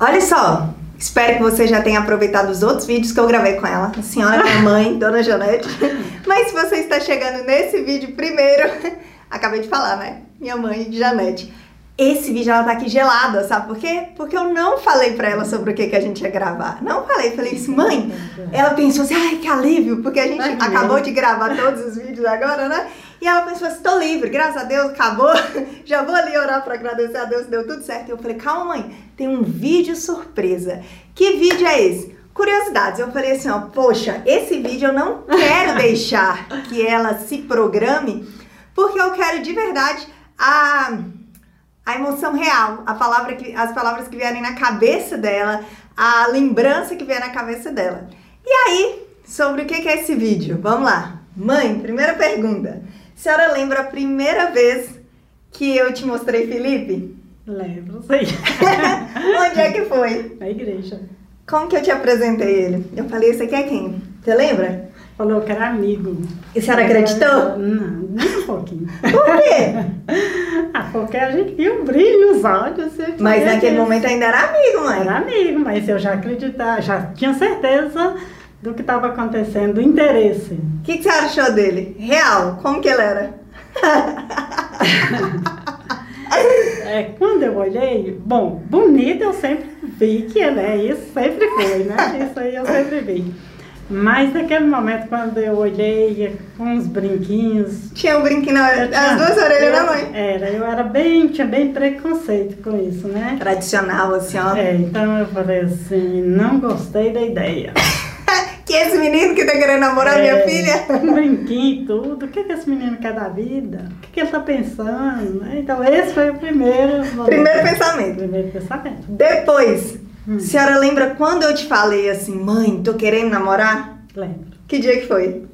Olha só, espero que você já tenha aproveitado os outros vídeos que eu gravei com ela, a senhora minha mãe, Dona Janete. Mas se você está chegando nesse vídeo primeiro, acabei de falar, né? Minha mãe, Janete. Esse vídeo ela tá aqui gelada, sabe por quê? Porque eu não falei pra ela sobre o que, que a gente ia gravar. Não falei, falei assim, mãe. Ela pensou assim, ai, que alívio, porque a gente acabou de gravar todos os vídeos agora, né? E ela pensou assim, tô livre, graças a Deus, acabou. Já vou ali orar pra agradecer a Deus, deu tudo certo. E eu falei, calma, mãe, tem um vídeo surpresa. Que vídeo é esse? Curiosidades. Eu falei assim, ó, poxa, esse vídeo eu não quero deixar que ela se programe, porque eu quero de verdade a a emoção real, a palavra que, as palavras que vierem na cabeça dela, a lembrança que vier na cabeça dela. E aí, sobre o que é esse vídeo? Vamos lá. Mãe, primeira pergunta. A senhora lembra a primeira vez que eu te mostrei Felipe? Lembro, sei. Onde é que foi? Na igreja. Como que eu te apresentei ele? Eu falei, esse aqui é quem? Você lembra? Falou que era amigo. E a senhora acreditou? Não, nem um pouquinho. Por quê? ah, porque a gente viu o brilho nos olhos. Mas naquele que... momento ainda era amigo, mãe. Era amigo, mas eu já acreditava, já tinha certeza do que estava acontecendo, do interesse. O que, que você achou dele? Real, como que ele era? é, quando eu olhei, bom, bonito eu sempre vi que ele é isso, sempre foi, né? Isso aí eu sempre vi. Mas naquele momento, quando eu olhei com uns brinquinhos. Tinha um brinquinho na as duas orelhas da mãe? Era, eu era bem, tinha bem preconceito com isso, né? Tradicional, assim, ó. É, então eu falei assim, não gostei da ideia. Que esse menino que tá querendo namorar é, minha filha? Um brinquinho e tudo. O que, que esse menino quer da vida? O que, que ele tá pensando? Então esse foi o primeiro. Primeiro pensamento. Primeiro pensamento. Depois Hum. Senhora lembra quando eu te falei assim, mãe, tô querendo namorar? Lembro. Que dia que foi?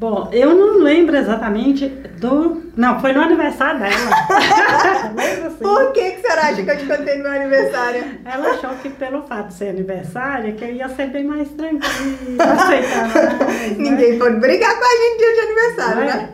Bom, eu não lembro exatamente do. Não, foi no aniversário dela. assim. Por que, que a senhora acha que eu te contei no meu aniversário? Ela achou que pelo fato de ser aniversário, que eu ia ser bem mais tranquila, né? Ninguém pode brigar com a gente dia de aniversário, é? né?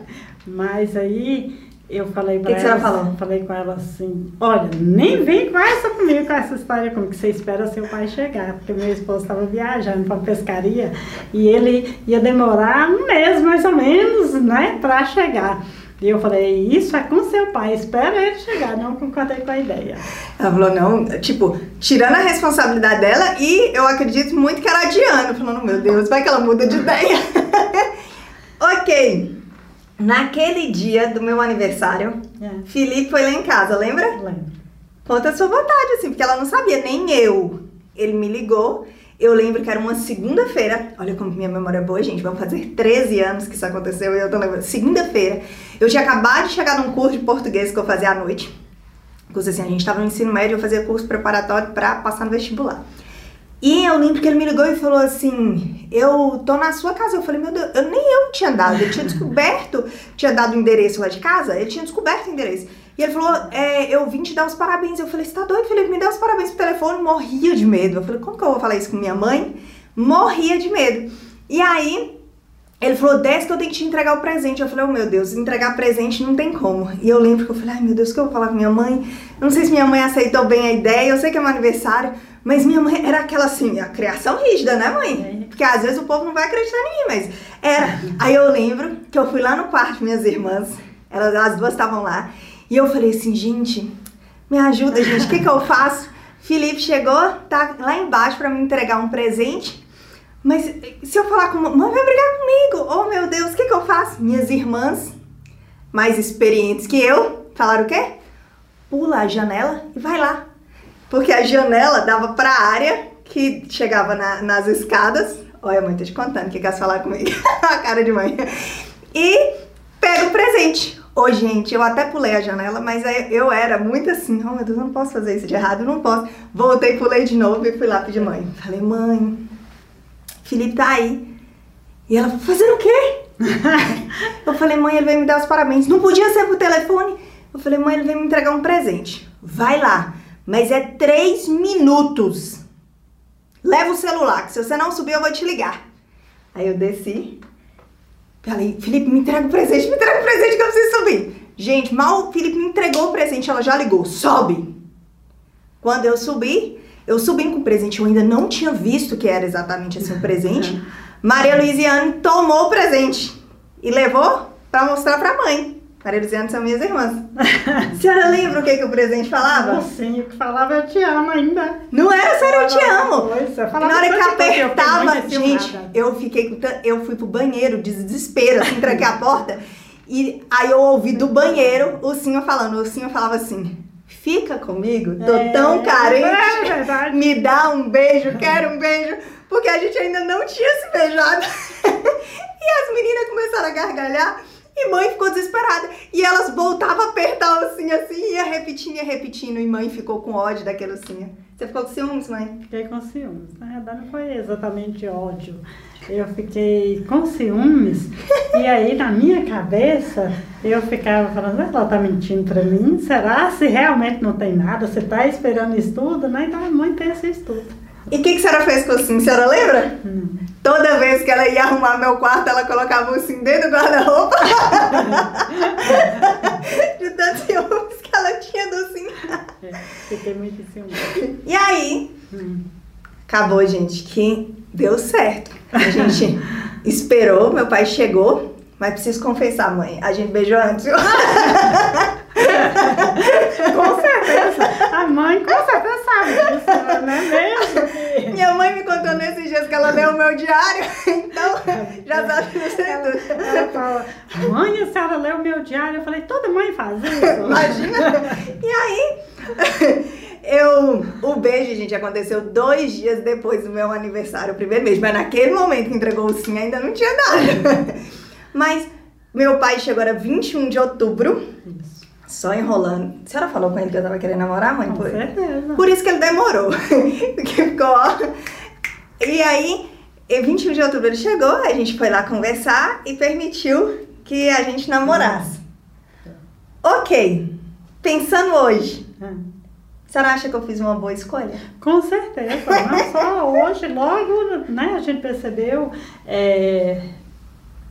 Mas aí eu falei pra que ela. Que você falou? Falei com ela assim: olha, nem vem com essa comigo, com essa história comigo, que você espera seu pai chegar. Porque meu esposo estava viajando para pescaria e ele ia demorar um mês mais ou menos, né, para chegar. E eu falei, isso é com seu pai, espera ele chegar, não concordei com a ideia. Ela falou, não, tipo, tirando a responsabilidade dela e eu acredito muito que era adiando, falando, meu Deus, vai que ela muda de ideia. ok. Naquele dia do meu aniversário, é. Felipe foi lá em casa, lembra? Lembro. Conta a sua vontade, assim, porque ela não sabia, nem eu. Ele me ligou. Eu lembro que era uma segunda-feira. Olha como minha memória é boa, gente. Vamos fazer 13 anos que isso aconteceu e eu tô lembrando. Segunda-feira. Eu tinha acabado de chegar num curso de português que eu fazia à noite. Curso assim, a gente tava no ensino médio, eu fazia curso preparatório para passar no vestibular. E eu lembro que ele me ligou e falou assim: Eu tô na sua casa. Eu falei: Meu Deus, eu, nem eu tinha dado. Ele tinha descoberto, tinha dado o endereço lá de casa, ele tinha descoberto o endereço. E ele falou: é, Eu vim te dar os parabéns. Eu falei: Você tá doido, Felipe? Me dá os parabéns pro telefone. Morria de medo. Eu falei: Como que eu vou falar isso com minha mãe? Morria de medo. E aí ele falou, desce que eu tenho que te entregar o presente. Eu falei, oh meu Deus, entregar presente não tem como. E eu lembro que eu falei, ai meu Deus, o que eu vou falar com minha mãe? Eu não sei se minha mãe aceitou bem a ideia, eu sei que é meu aniversário, mas minha mãe era aquela assim, a criação rígida, né mãe? Porque às vezes o povo não vai acreditar em mim, mas era. Aí eu lembro que eu fui lá no quarto, minhas irmãs, elas as duas estavam lá, e eu falei assim, gente, me ajuda, gente, o que que eu faço? Felipe chegou, tá lá embaixo para me entregar um presente. Mas se eu falar com mãe, vai brigar comigo. Oh meu Deus, o que, que eu faço? Minhas irmãs, mais experientes que eu, falaram o quê? Pula a janela e vai lá. Porque a janela dava para a área que chegava na, nas escadas. Olha, mãe, tô te contando o que, que elas falaram comigo. a cara de mãe. E pega o presente. Ô, oh, gente, eu até pulei a janela, mas eu era muito assim, oh meu Deus, eu não posso fazer isso de errado, não posso. Voltei, pulei de novo e fui lá pedir mãe. Falei, mãe, Felipe tá aí. E ela, fazendo o quê? eu falei, mãe, ele veio me dar os parabéns. Não podia ser por telefone? Eu falei, mãe, ele veio me entregar um presente. Vai lá, mas é três minutos. Leva o celular, que se você não subir, eu vou te ligar. Aí eu desci. Falei, Felipe, me entrega o presente, me entrega o presente que eu preciso subir. Gente, mal o Felipe me entregou o presente, ela já ligou. Sobe. Quando eu subi, Eu subi com o presente, eu ainda não tinha visto que era exatamente assim o presente. Maria Luiziane tomou o presente e levou para mostrar para a mãe. Maria Luiziane são minhas irmãs. a senhora lembra o que, que o presente falava? Sim, o que falava eu te amo ainda. Não era só eu te amo. Pois, eu Na hora que coisa, eu apertava, muito gente, eu fiquei com eu fui pro banheiro de desespero, assim, tranquei a porta. E aí eu ouvi do banheiro o senhor falando, o senhor falava assim: "Fica comigo, tô É, tão É carente, verdade. me dá um beijo, quero um beijo", porque a gente ainda não tinha se beijado. e as meninas começaram a gargalhar. E mãe ficou desesperada. E elas voltavam a apertar o ursinho assim, e ia repetindo, ia repetindo. E mãe ficou com ódio daquele ursinho. Você ficou com ciúmes, mãe? Fiquei com ciúmes. Na verdade, não foi exatamente ódio. Eu fiquei com ciúmes. e aí, na minha cabeça, eu ficava falando, ela tá mentindo pra mim? Será? Se realmente não tem nada, você tá esperando isso tudo, né? Então a mãe pensa isso tudo. E o que, que a senhora fez com o ursinho? A senhora lembra? Hum. Toda vez que ela ia arrumar meu quarto, ela colocava o ursinho dentro do guarda-roupa. De tanto ciúmes que ela tinha do ursinho. É, fiquei muito ciúmes. E aí, Hum. Acabou, gente, que deu certo. A gente esperou, meu pai chegou, mas preciso confessar, mãe, a gente beijou antes. Com certeza. A mãe com certeza sabe disso, não é mesmo? Minha mãe me contou nesses dias que ela leu o meu diário, então já sabe sei tudo. Ela fala, mãe, a senhora leu meu diário? Eu falei, toda mãe faz isso. Imagina! E aí, eu. O beijo, gente, aconteceu dois dias depois do meu aniversário, o primeiro beijo. Mas naquele momento que entregou o sim, ainda não tinha nada. Mas meu pai chegou, era 21 de outubro, Isso. só enrolando. A senhora falou com ele que eu tava querendo namorar, mãe? Com Por, certeza. por isso que ele demorou. Porque ficou, ó. E aí, em 21 de outubro ele chegou, a gente foi lá conversar e permitiu que a gente namorasse. Ok, pensando hoje, Hum. A senhora acha que eu fiz uma boa escolha? Com certeza, não só hoje, logo né, a gente percebeu é,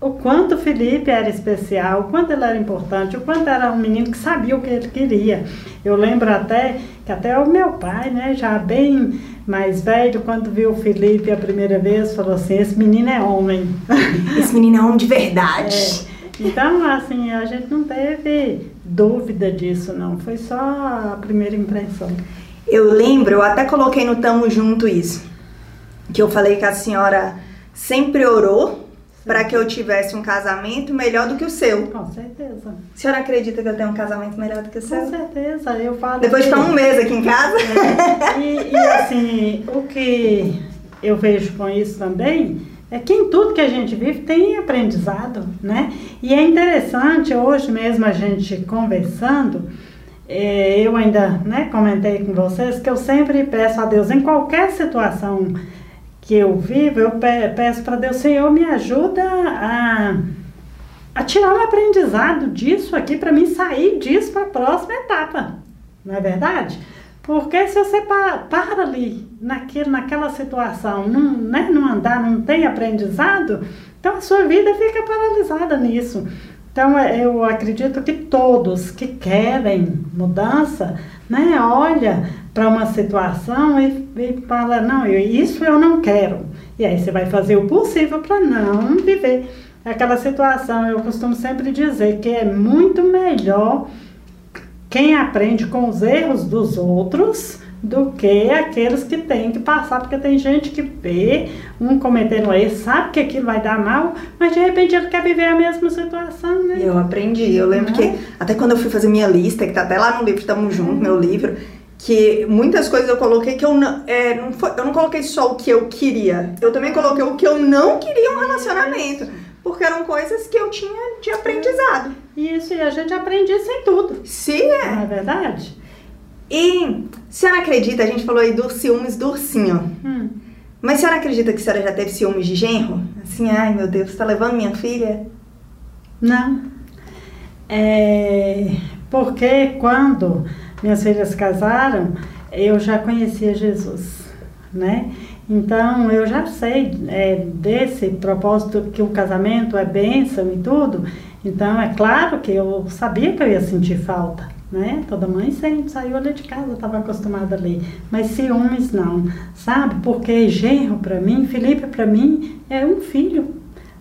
o quanto o Felipe era especial, o quanto ele era importante, o quanto era um menino que sabia o que ele queria. Eu lembro até que até o meu pai, né, já bem mais velho, quando viu o Felipe a primeira vez, falou assim, esse menino é homem. Esse menino é homem de verdade. É. Então, assim, a gente não teve dúvida disso, não. Foi só a primeira impressão. Eu lembro, eu até coloquei no Tamo Junto isso. Que eu falei que a senhora sempre orou para que eu tivesse um casamento melhor do que o seu. Com certeza. A senhora acredita que eu tenho um casamento melhor do que o Com seu? certeza. Eu falo Depois de que- um mês aqui em casa. E, e, assim, o que eu vejo com isso também é que em tudo que a gente vive tem aprendizado, né? E é interessante, hoje mesmo a gente conversando, eh, eu ainda né, comentei com vocês que eu sempre peço a Deus, em qualquer situação que eu vivo, eu pe- peço para Deus, Senhor, me ajuda a, a tirar um aprendizado disso aqui, para mim sair disso para a próxima etapa, não é verdade? Porque se você para, para ali, naquele, naquela situação, não, né, não andar, não tem aprendizado, então a sua vida fica paralisada nisso. Então é, eu acredito que todos que querem mudança, né, olha para uma situação e, e fala, não, eu, isso eu não quero. E aí você vai fazer o possível para não viver aquela situação. Eu costumo sempre dizer que é muito melhor quem aprende com os erros dos outros do que aqueles que têm que passar, porque tem gente que vê um cometendo erro, sabe que aquilo vai dar mal, mas de repente ele quer viver a mesma situação, né? Eu aprendi. Eu lembro Não que até quando eu fui fazer minha lista, que tá até lá no livro Tamo Junto, meu livro, que muitas coisas eu coloquei que eu não, é, não foi, eu não coloquei só o que eu queria. Eu também coloquei o que eu não queria um relacionamento. Porque eram coisas que eu tinha de aprendizado. Isso, e a gente aprende isso em tudo, Se é. não é verdade? E a senhora acredita, a gente falou aí dos ciúmes do ursinho. Hum. Mas a senhora acredita que a senhora já teve ciúmes de genro? Assim, ai meu Deus, você tá levando minha filha? Não. É, porque quando minhas filhas casaram, eu já conhecia Jesus, né? Então eu já sei é, desse propósito que o casamento é bênção e tudo. Então é claro que eu sabia que eu ia sentir falta, né? Toda mãe sente, saiu ali de casa, estava acostumada a ler. Mas ciúmes não, sabe? Porque genro para mim, Felipe para mim é um filho,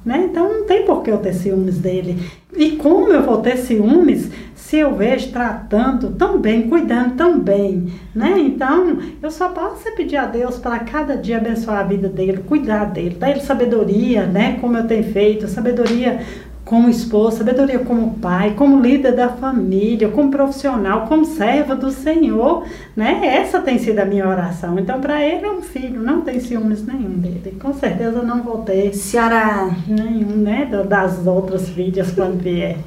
né? Então não tem por que eu ter ciúmes dele. E como eu vou ter ciúmes se eu vejo tratando tão bem, cuidando tão bem, né? Então, eu só posso pedir a Deus para cada dia abençoar a vida dele, cuidar dele, dar ele sabedoria, né? Como eu tenho feito, sabedoria como esposa, sabedoria como pai, como líder da família, como profissional, como serva do Senhor, né? Essa tem sido a minha oração. Então, para ele é um filho, não tem ciúmes nenhum dele. Com certeza não vou ter Senhora, nenhum, né? Das outras filhas quando vier.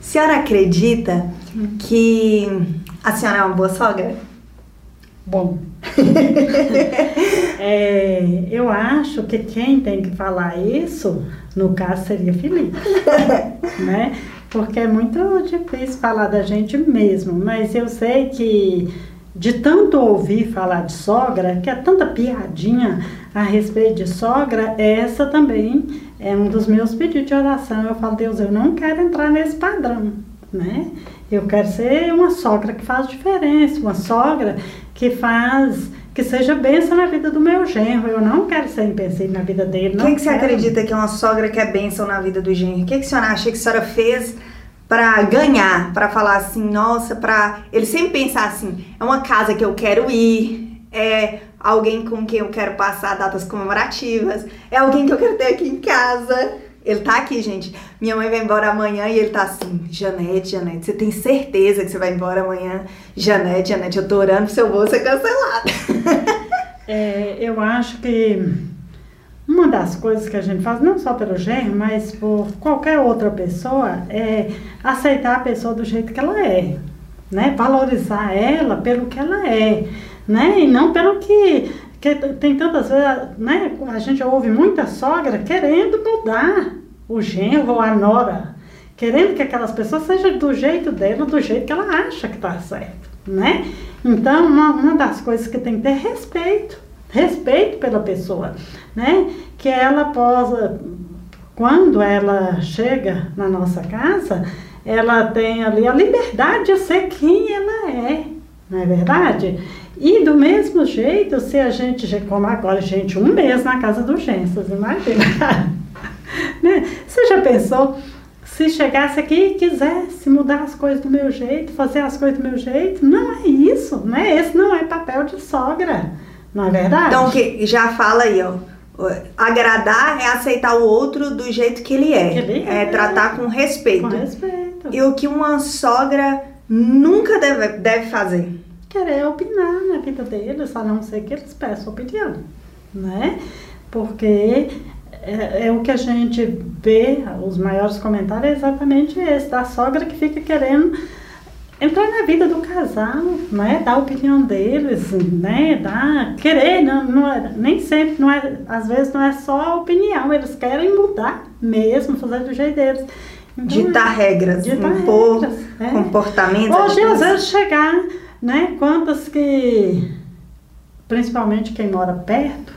senhora acredita que a senhora é uma boa sogra? Bom, é, eu acho que quem tem que falar isso, no caso, seria Felipe, né? Porque é muito difícil falar da gente mesmo, mas eu sei que de tanto ouvir falar de sogra, que é tanta piadinha a respeito de sogra, essa também é um dos meus pedidos de oração. Eu falo, Deus, eu não quero entrar nesse padrão, né? Eu quero ser uma sogra que faz diferença, uma sogra que faz, que seja bênção na vida do meu genro. Eu não quero ser empecilho na vida dele. O não que, que você acredita que é uma sogra que é bênção na vida do genro? O que, que a senhora acha que a senhora fez para ganhar? Para falar assim, nossa, para ele sempre pensar assim, é uma casa que eu quero ir, é alguém com quem eu quero passar datas comemorativas, é alguém que eu quero ter aqui em casa. Ele tá aqui, gente. Minha mãe vai embora amanhã e ele tá assim, Janete, Janete, você tem certeza que você vai embora amanhã? Janete, Janete, eu tô orando pro seu voo ser cancelado. É, eu acho que uma das coisas que a gente faz, não só pelo genro, mas por qualquer outra pessoa, é aceitar a pessoa do jeito que ela é, né? Valorizar ela pelo que ela é, né? E não pelo que, que tem tantas vezes, né? A gente ouve muita sogra querendo mudar o genro ou a nora, querendo que aquelas pessoas sejam do jeito dela, do jeito que ela acha que tá certo, né? Então, uma, uma das coisas que tem que ter é respeito, respeito pela pessoa, né? Que ela possa, quando ela chega na nossa casa, ela tem ali a liberdade de ser quem ela é, não é verdade? E do mesmo jeito, se a gente, como agora, gente, um mês na casa do Gensas, imagina. né? Você já pensou se chegasse aqui e quisesse mudar as coisas do meu jeito, fazer as coisas do meu jeito? Não é isso, né? Esse não é papel de sogra, não é verdade? Então, que já fala aí, ó. Agradar é aceitar o outro do jeito que ele é. Que ele é. é. tratar com respeito. Com respeito. E o que uma sogra nunca deve, deve fazer. Querer opinar na vida deles, a não ser que eles peçam opinião, né? Porque é, é, o que a gente vê, os maiores comentários é exatamente esse, da sogra que fica querendo entrar na vida do casal, né? Dar a opinião deles, né? Dar, querer, não, não é, nem sempre, não é, às vezes não é só a opinião, eles querem mudar mesmo, fazer do jeito deles. Então, Ditar regras, ditar impor regras, é. comportamentos. Hoje, às atitudes. vezes, chegar, né? Quantas que, principalmente quem mora perto,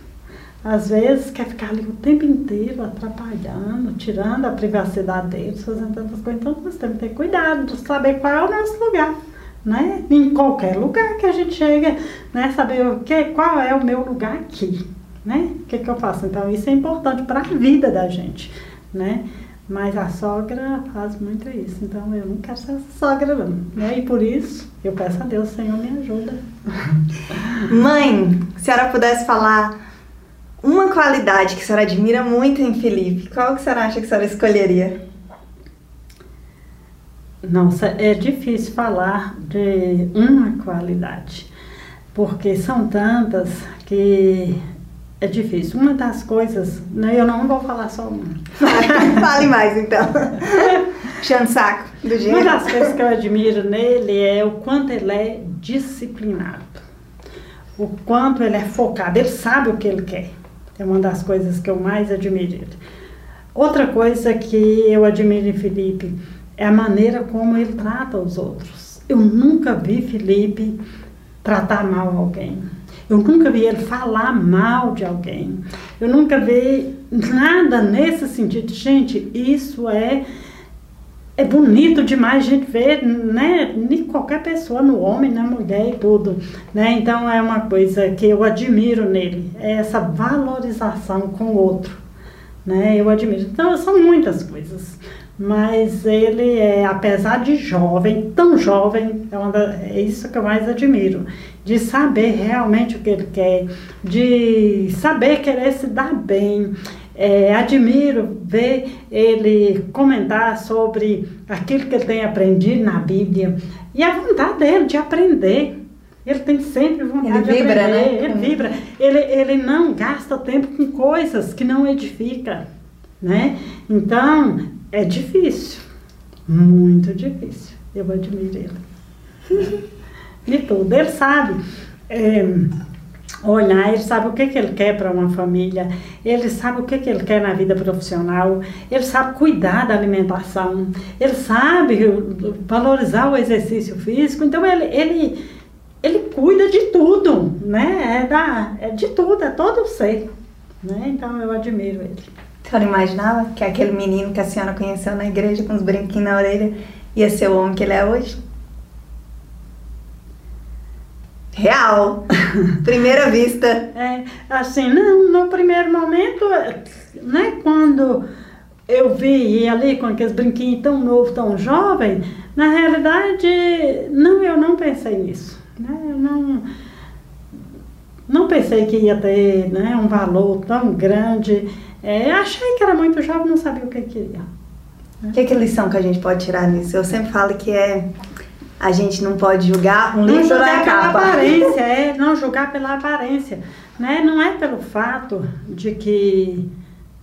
às vezes quer ficar ali o tempo inteiro atrapalhando, tirando a privacidade deles, fazendo tantas coisas. Então, nós temos que ter cuidado de saber qual é o nosso lugar. Né? Em qualquer lugar que a gente chega, né? Saber o que, qual é o meu lugar aqui, né? O que, que eu faço? Então, isso é importante para a vida da gente, né? Mas a sogra faz muito isso, então eu não quero ser sogra não, né? E por isso eu peço a Deus, Senhor, me ajuda. Mãe, se a senhora pudesse falar uma qualidade que a senhora admira muito em Felipe, qual que a senhora acha que a senhora escolheria? Nossa, é difícil falar de uma qualidade, porque são tantas que é difícil. Uma das coisas, né, eu não vou falar só uma. Fale mais então. Puxando o saco do Uma gênero. das coisas que eu admiro nele é o quanto ele é disciplinado, o quanto ele é focado, ele sabe o que ele quer. É uma das coisas que eu mais admiro. Outra coisa que eu admiro em Felipe é a maneira como ele trata os outros. Eu nunca vi Felipe tratar mal alguém. Eu nunca vi ele falar mal de alguém. Eu nunca vi nada nesse sentido. Gente, isso é é bonito demais a gente ver, né, em qualquer pessoa, no homem, na mulher e tudo, né, então é uma coisa que eu admiro nele, é essa valorização com o outro, né, eu admiro, então são muitas coisas, mas ele é, apesar de jovem, tão jovem, é, da, é isso que eu mais admiro, de saber realmente o que ele quer, de saber querer se dar bem, é, admiro ver ele comentar sobre aquilo que ele tem aprendido na Bíblia e a vontade dele de aprender. Ele tem sempre vontade ele de vibra, aprender. Né? Ele vibra. Ele, ele não gasta tempo com coisas que não edificam. Né? Então, é difícil. Muito difícil. Eu admiro ele. De tudo. Ele sabe. É, olhar, ele sabe o que, que ele quer para uma família, ele sabe o que, que ele quer na vida profissional, ele sabe cuidar da alimentação, ele sabe valorizar o exercício físico, então ele, ele, ele cuida de tudo, né? É, da, é de tudo, é todo o ser. Né? Então eu admiro ele. A senhora imaginava que aquele menino que a senhora conheceu na igreja com os brinquinhos na orelha ia ser o homem que ele é hoje? real. Primeira vista. É, assim, não, no primeiro momento, né, quando eu vi ali com aqueles brinquinhos tão novo, tão jovem, na realidade, não, eu não pensei nisso. Né? Eu não, não pensei que ia ter né, um valor tão grande. É, achei que era muito jovem, não sabia o que queria. O que, que lição que a gente pode tirar nisso? Eu sempre falo que é a gente não pode julgar um livro na capa. Pela aparência, é, não julgar pela aparência. Né? Não é pelo fato de que.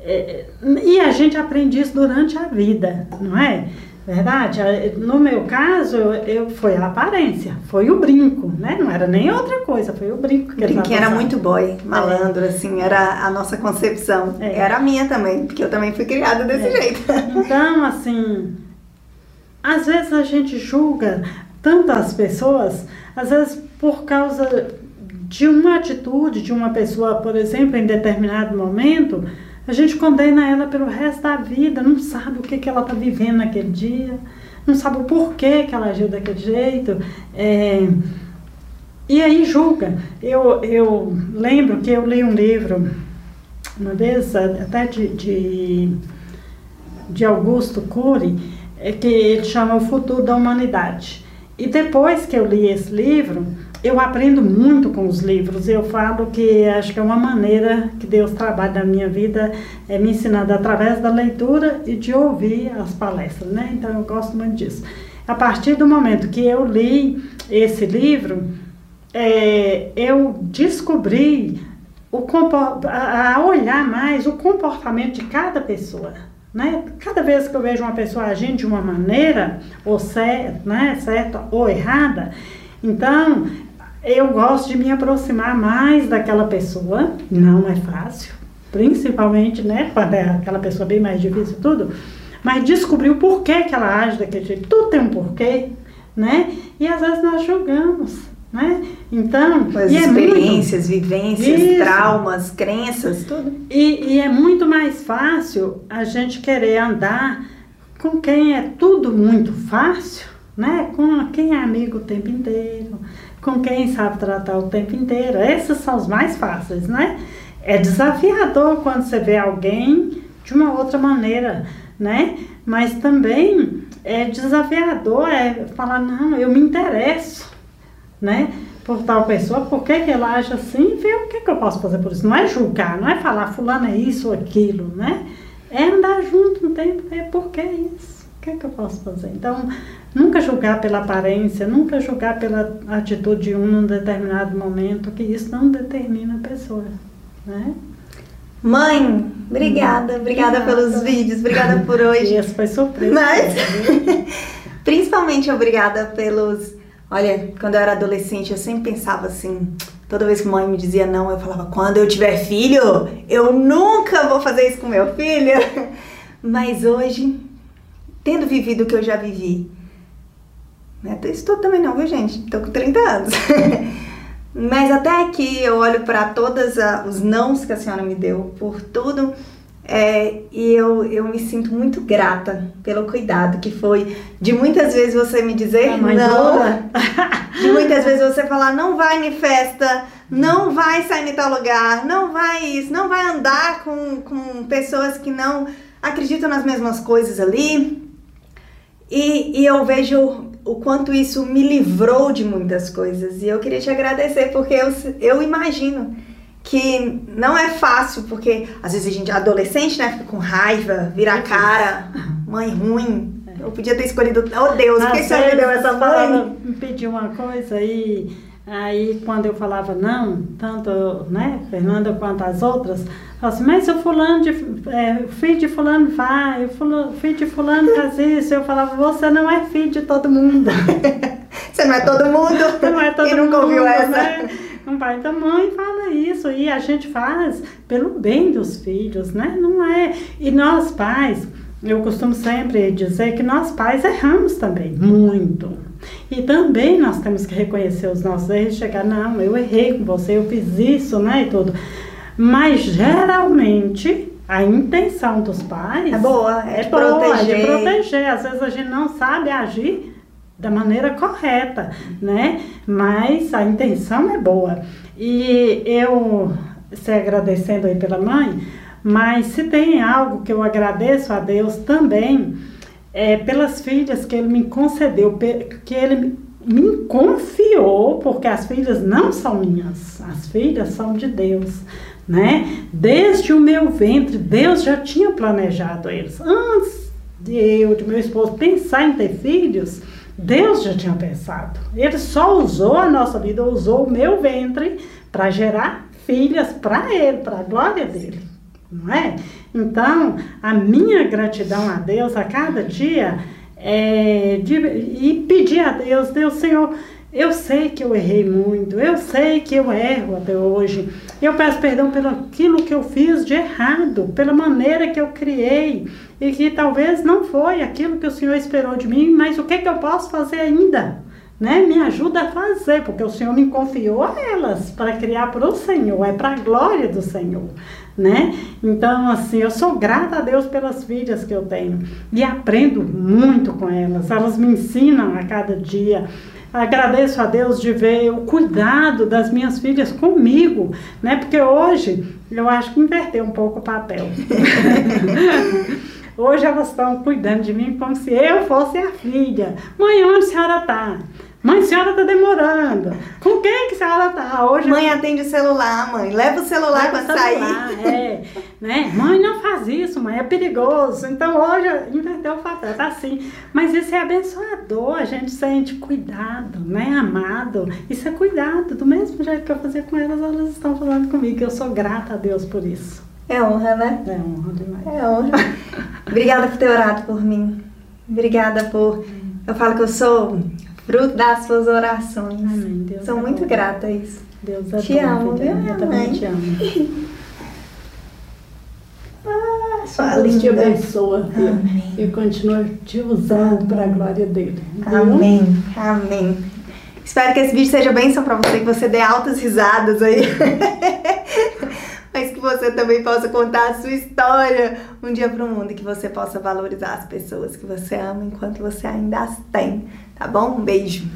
É, e a gente aprende isso durante a vida, não é? Verdade? No meu caso, eu, foi a aparência, foi o brinco, né? Não era nem outra coisa, foi o brinco que ele era muito boy, malandro, é. assim, era a nossa concepção. É. Era a minha também, porque eu também fui criada desse é. jeito. Então, assim, às vezes a gente julga tantas pessoas, às vezes por causa de uma atitude de uma pessoa, por exemplo, em determinado momento, a gente condena ela pelo resto da vida, não sabe o que, que ela está vivendo naquele dia, não sabe o porquê que ela agiu daquele jeito. É, e aí julga. Eu, eu lembro que eu li um livro, uma vez, até de, de, de Augusto Cury, é, que ele chama O Futuro da Humanidade. E depois que eu li esse livro, eu aprendo muito com os livros. Eu falo que acho que é uma maneira que Deus trabalha na minha vida, é me ensinando através da leitura e de ouvir as palestras, né? Então eu gosto muito disso. A partir do momento que eu li esse livro, é, eu descobri o, a olhar mais o comportamento de cada pessoa. Né? Cada vez que eu vejo uma pessoa agindo de uma maneira, ou certa, né, certa ou errada, então eu gosto de me aproximar mais daquela pessoa. Não é fácil, principalmente né, quando é aquela pessoa bem mais difícil tudo, mas descobrir o porquê que ela age daquele jeito. Tudo tem um porquê, né? E às vezes nós julgamos. Né? Então, as experiências, é muito... vivências, Isso. traumas, crenças, tudo. E, e é muito mais fácil a gente querer andar com quem é tudo muito fácil, né? Com quem é amigo o tempo inteiro, com quem sabe tratar o tempo inteiro. Esses são os mais fáceis, né? É desafiador quando você vê alguém de uma outra maneira, né? Mas também é desafiador é falar, não, eu me interesso né? Por tal pessoa, por que, ela age assim, ver o que, que eu posso fazer por isso. Não é julgar, não é falar fulano é isso ou aquilo, né? É andar junto um tempo, é por que isso? O que, que eu posso fazer? Então, nunca julgar pela aparência, nunca julgar pela atitude de um num determinado momento, que isso não determina a pessoa, né? Mãe, obrigada, obrigada, obrigada pelos vídeos, obrigada por hoje. Esse foi surpresa. Mas, principalmente obrigada pelos Olha, quando eu era adolescente, eu sempre pensava assim, toda vez que mãe me dizia não, eu falava, quando eu tiver filho, eu nunca vou fazer isso com meu filho. Mas hoje, tendo vivido o que eu já vivi, não é isso tudo também não, viu gente? Tô com 30 anos. Mas até aqui eu olho para todos os nãos que a senhora me deu, por tudo É, e eu, eu me sinto muito grata pelo cuidado que foi de muitas vezes você me dizer mãe não, de muitas vezes você falar não vai em festa, não vai sair em tal lugar, não vai isso, não vai andar com, com pessoas que não acreditam nas mesmas coisas ali. E, e eu vejo o quanto isso me livrou de muitas coisas. E eu queria te agradecer, porque eu, eu imagino que não é fácil, porque às vezes a gente, adolescente, né, fica com raiva, vira a cara, mãe ruim. Eu podia ter escolhido, oh Deus, por que você me deu essa mãe? Me pediu uma coisa e aí quando eu falava não, tanto né, Fernanda quanto as outras, falava assim, mas o fulano de é, filho de fulano vai, o fulano, filho de fulano faz isso. Eu falava, você não é filho de todo mundo. Você não é todo mundo? Não é todo Quem nunca mundo, ouviu essa? né? Um pai da mãe fala isso e a gente faz pelo bem dos filhos, né? Não é. E nós pais, eu costumo sempre dizer que nós pais erramos também, muito. E também nós temos que reconhecer os nossos erros e chegar, não, eu errei com você, eu fiz isso, né? E tudo. Mas geralmente a intenção dos pais É boa, é, é de boa, proteger. de proteger. Às vezes a gente não sabe agir da maneira correta, né? Mas a intenção é boa. E eu, se agradecendo aí pela mãe, mas se tem algo que eu agradeço a Deus também, é pelas filhas que Ele me concedeu, que Ele me confiou, porque as filhas não são minhas, as filhas são de Deus, né? Desde o meu ventre, Deus já tinha planejado eles. Antes de eu, de meu esposo, pensar em ter filhos, Deus já tinha pensado. Ele só usou a nossa vida, usou o meu ventre para gerar filhas para Ele, para a glória dele. Não é? Então, a minha gratidão a Deus a cada dia é de, e pedir a Deus, Deus Senhor, eu sei que eu errei muito, eu sei que eu erro até hoje. Eu peço perdão pelo aquilo que eu fiz de errado, pela maneira que eu criei e que talvez não foi aquilo que o Senhor esperou de mim, mas o que, que eu posso fazer ainda? Né? Me ajuda a fazer, porque o Senhor me confiou a elas para criar para o Senhor, é para a glória do Senhor, né? Então, assim, eu sou grata a Deus pelas filhas que eu tenho e aprendo muito com elas, elas me ensinam a cada dia. Agradeço a Deus de ver o cuidado das minhas filhas comigo, né? Porque hoje eu acho que inverteu um pouco o papel. Hoje elas estão cuidando de mim como se eu fosse a filha. Mãe, onde a senhora está? Mãe, a senhora está demorando. Com quem que a senhora está? Hoje Mãe atende o celular, mãe. Leva o celular o sair. É, né? Mãe, não faz isso, mãe, é perigoso. Então hoje inverteu o papel, tá assim. Mas isso é abençoador, a gente sente cuidado, né? Amado. Isso é cuidado, do mesmo jeito que eu fazia com elas, elas estão falando comigo. Eu sou grata a Deus por isso. É honra, né? É honra demais. É honra. Obrigada por ter orado por mim. Obrigada por. Eu falo que eu sou fruto das suas orações. Amém. Deus Sou muito bom. grata a isso. Deus é Te amo, viu, Eu também te amo. Ah, sua Deus te abençoa. Amém. E continua te usando para a glória dele. viu? Amém. Amém. Espero que esse vídeo seja bênção pra você, que você dê altas risadas aí. Mas que você também possa contar a sua história um dia pro mundo e que você possa valorizar as pessoas que você ama enquanto você ainda as tem. Tá bom? Um beijo.